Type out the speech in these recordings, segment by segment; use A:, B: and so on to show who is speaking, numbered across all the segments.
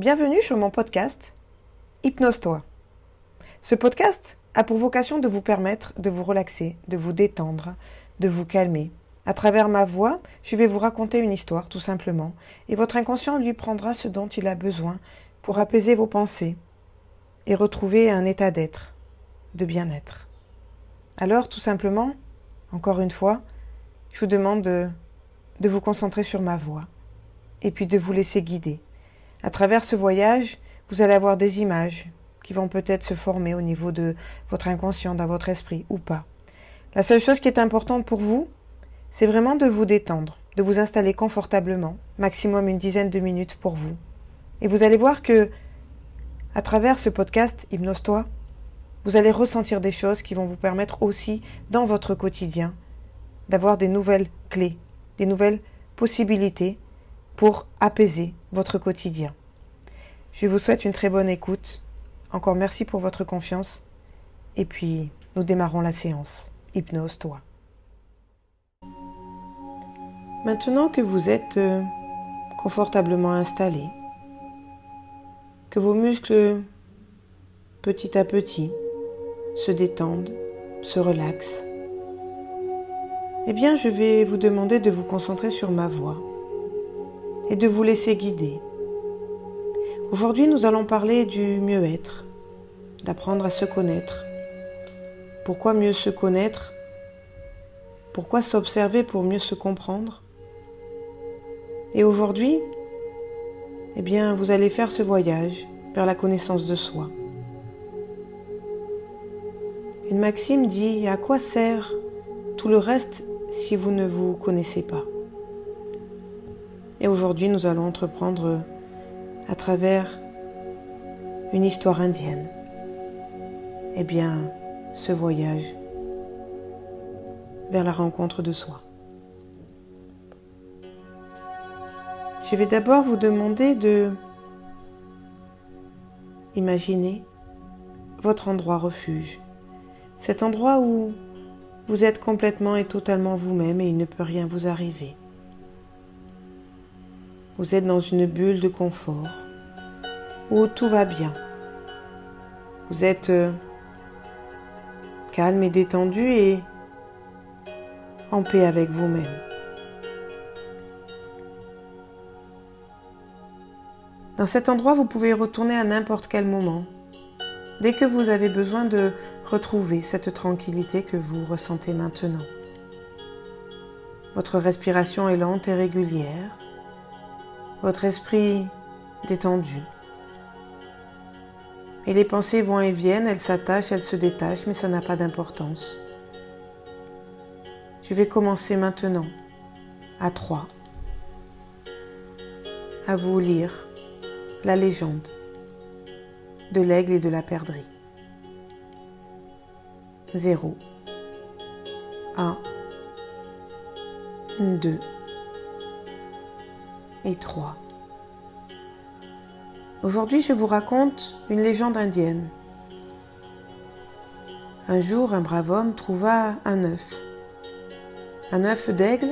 A: Bienvenue sur mon podcast Hypnose-toi. Ce podcast a pour vocation de vous permettre de vous relaxer, de vous détendre, de vous calmer. À travers ma voix, je vais vous raconter une histoire tout simplement, et votre inconscient lui prendra ce dont il a besoin pour apaiser vos pensées et retrouver un état d'être, de bien-être. Alors, tout simplement, encore une fois, je vous demande de, de vous concentrer sur ma voix et puis de vous laisser guider. À travers ce voyage, vous allez avoir des images qui vont peut-être se former au niveau de votre inconscient, dans votre esprit ou pas. La seule chose qui est importante pour vous, c'est vraiment de vous détendre, de vous installer confortablement, maximum une dizaine de minutes pour vous. Et vous allez voir que, à travers ce podcast Hypnose-toi, vous allez ressentir des choses qui vont vous permettre aussi, dans votre quotidien, d'avoir des nouvelles clés, des nouvelles possibilités pour apaiser votre quotidien. Je vous souhaite une très bonne écoute. Encore merci pour votre confiance. Et puis, nous démarrons la séance. Hypnose toi. Maintenant que vous êtes euh, confortablement installé, que vos muscles petit à petit se détendent, se relaxent, eh bien je vais vous demander de vous concentrer sur ma voix et de vous laisser guider. Aujourd'hui, nous allons parler du mieux-être, d'apprendre à se connaître. Pourquoi mieux se connaître? Pourquoi s'observer pour mieux se comprendre? Et aujourd'hui, eh bien, vous allez faire ce voyage vers la connaissance de soi. Une maxime dit À quoi sert tout le reste si vous ne vous connaissez pas? Et aujourd'hui, nous allons entreprendre à travers une histoire indienne. Eh bien, ce voyage vers la rencontre de soi. Je vais d'abord vous demander de imaginer votre endroit refuge, cet endroit où vous êtes complètement et totalement vous-même et il ne peut rien vous arriver. Vous êtes dans une bulle de confort où tout va bien. Vous êtes euh, calme et détendu et en paix avec vous-même. Dans cet endroit, vous pouvez retourner à n'importe quel moment, dès que vous avez besoin de retrouver cette tranquillité que vous ressentez maintenant. Votre respiration est lente et régulière votre esprit détendu. Et les pensées vont et viennent, elles s'attachent, elles se détachent, mais ça n'a pas d'importance. Je vais commencer maintenant à trois à vous lire la légende de l'aigle et de la perdrix. 0 1 2 et 3. Aujourd'hui, je vous raconte une légende indienne. Un jour, un brave homme trouva un œuf, un œuf d'aigle,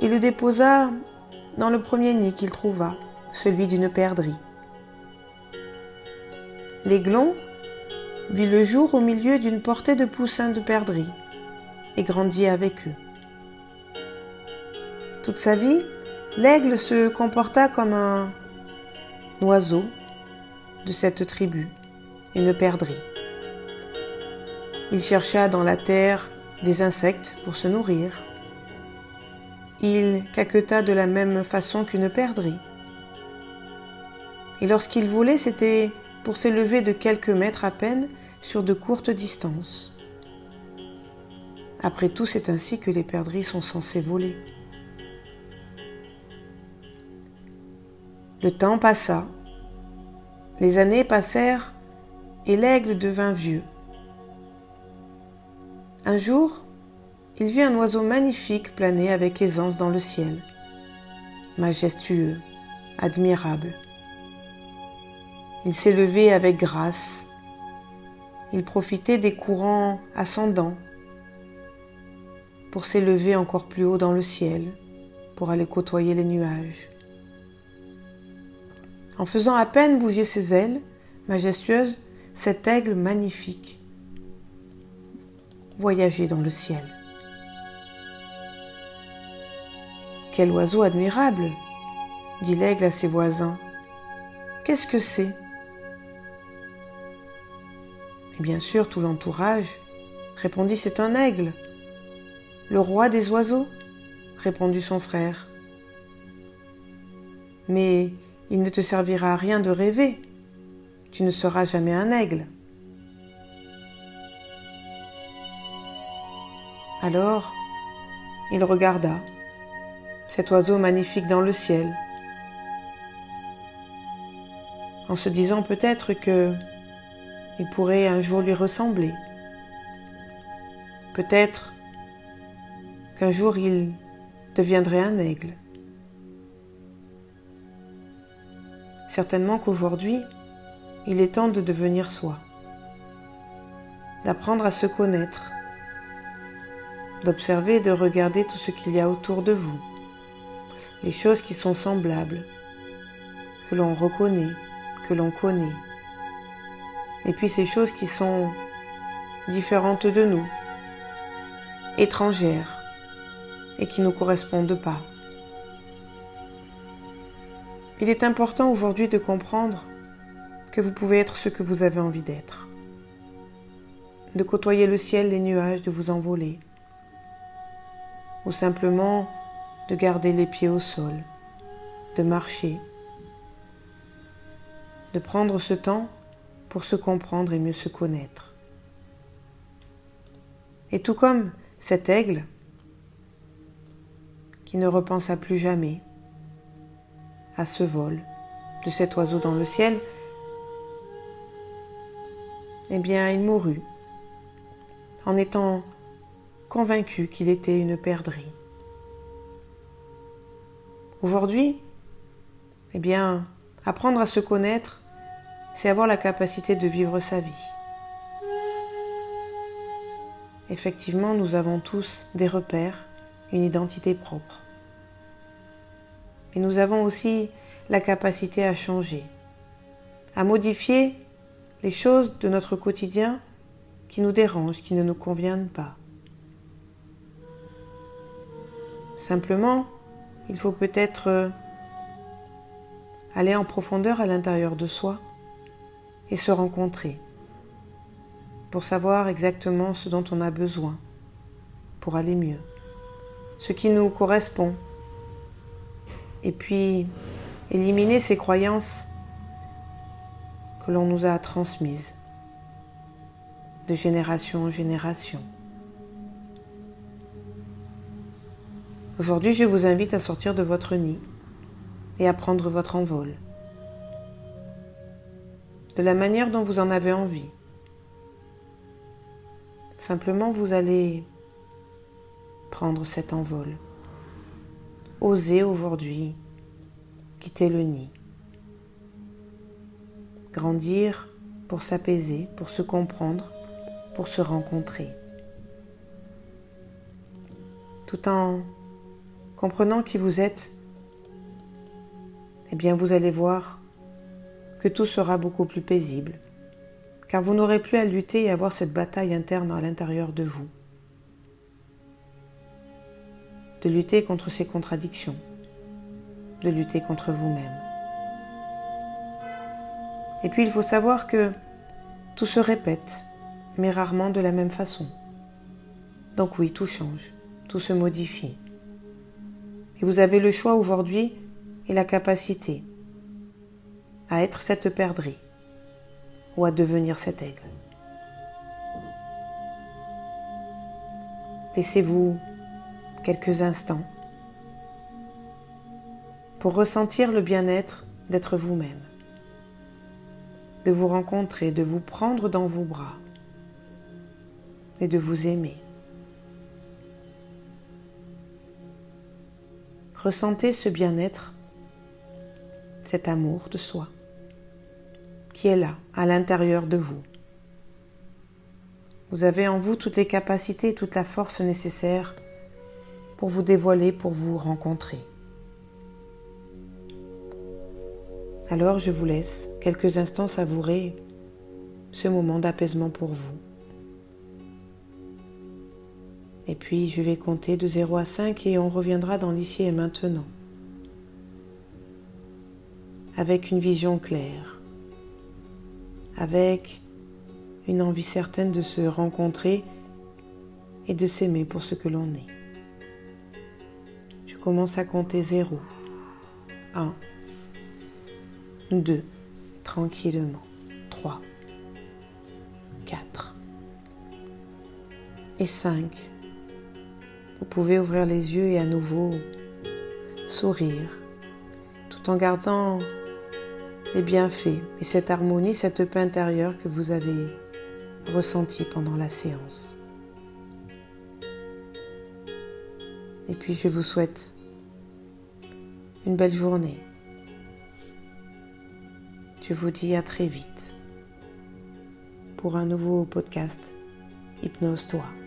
A: et le déposa dans le premier nid qu'il trouva, celui d'une perdrix. L'aiglon vit le jour au milieu d'une portée de poussins de perdrix et grandit avec eux. Toute sa vie, L'aigle se comporta comme un oiseau de cette tribu, une perdrix. Il chercha dans la terre des insectes pour se nourrir. Il caqueta de la même façon qu'une perdrix. Et lorsqu'il volait, c'était pour s'élever de quelques mètres à peine sur de courtes distances. Après tout, c'est ainsi que les perdrix sont censées voler. Le temps passa, les années passèrent et l'aigle devint vieux. Un jour, il vit un oiseau magnifique planer avec aisance dans le ciel, majestueux, admirable. Il s'élevait avec grâce, il profitait des courants ascendants pour s'élever encore plus haut dans le ciel, pour aller côtoyer les nuages. En faisant à peine bouger ses ailes majestueuses, cet aigle magnifique voyageait dans le ciel. Quel oiseau admirable dit l'aigle à ses voisins. Qu'est-ce que c'est? Et bien sûr, tout l'entourage répondit C'est un aigle. Le roi des oiseaux répondit son frère. Mais il ne te servira à rien de rêver. Tu ne seras jamais un aigle. Alors, il regarda cet oiseau magnifique dans le ciel, en se disant peut-être que il pourrait un jour lui ressembler. Peut-être qu'un jour il deviendrait un aigle. Certainement qu'aujourd'hui, il est temps de devenir soi, d'apprendre à se connaître, d'observer et de regarder tout ce qu'il y a autour de vous, les choses qui sont semblables, que l'on reconnaît, que l'on connaît, et puis ces choses qui sont différentes de nous, étrangères, et qui ne correspondent pas. Il est important aujourd'hui de comprendre que vous pouvez être ce que vous avez envie d'être, de côtoyer le ciel, les nuages, de vous envoler, ou simplement de garder les pieds au sol, de marcher, de prendre ce temps pour se comprendre et mieux se connaître. Et tout comme cet aigle, qui ne repensa plus jamais à ce vol de cet oiseau dans le ciel, eh bien, il mourut en étant convaincu qu'il était une perdrix. Aujourd'hui, eh bien, apprendre à se connaître, c'est avoir la capacité de vivre sa vie. Effectivement, nous avons tous des repères, une identité propre. Et nous avons aussi la capacité à changer, à modifier les choses de notre quotidien qui nous dérangent, qui ne nous conviennent pas. Simplement, il faut peut-être euh, aller en profondeur à l'intérieur de soi et se rencontrer pour savoir exactement ce dont on a besoin pour aller mieux ce qui nous correspond. Et puis éliminer ces croyances que l'on nous a transmises de génération en génération. Aujourd'hui, je vous invite à sortir de votre nid et à prendre votre envol de la manière dont vous en avez envie. Simplement, vous allez prendre cet envol. Osez aujourd'hui quitter le nid. Grandir pour s'apaiser, pour se comprendre, pour se rencontrer. Tout en comprenant qui vous êtes, eh bien vous allez voir que tout sera beaucoup plus paisible, car vous n'aurez plus à lutter et avoir cette bataille interne à l'intérieur de vous. De lutter contre ces contradictions, de lutter contre vous-même. Et puis il faut savoir que tout se répète, mais rarement de la même façon. Donc oui, tout change, tout se modifie. Et vous avez le choix aujourd'hui et la capacité à être cette perdrix ou à devenir cet aigle. Laissez-vous quelques instants pour ressentir le bien-être d'être vous-même, de vous rencontrer, de vous prendre dans vos bras et de vous aimer. Ressentez ce bien-être, cet amour de soi qui est là, à l'intérieur de vous. Vous avez en vous toutes les capacités toute la force nécessaire pour vous dévoiler, pour vous rencontrer. Alors je vous laisse quelques instants savourer ce moment d'apaisement pour vous. Et puis je vais compter de 0 à 5 et on reviendra dans l'ici et maintenant. Avec une vision claire. Avec une envie certaine de se rencontrer et de s'aimer pour ce que l'on est. Commence à compter 0, 1, 2, tranquillement, 3, 4 et 5. Vous pouvez ouvrir les yeux et à nouveau sourire tout en gardant les bienfaits et cette harmonie, cette paix intérieure que vous avez ressentie pendant la séance. Et puis je vous souhaite une belle journée. Je vous dis à très vite pour un nouveau podcast Hypnose-toi.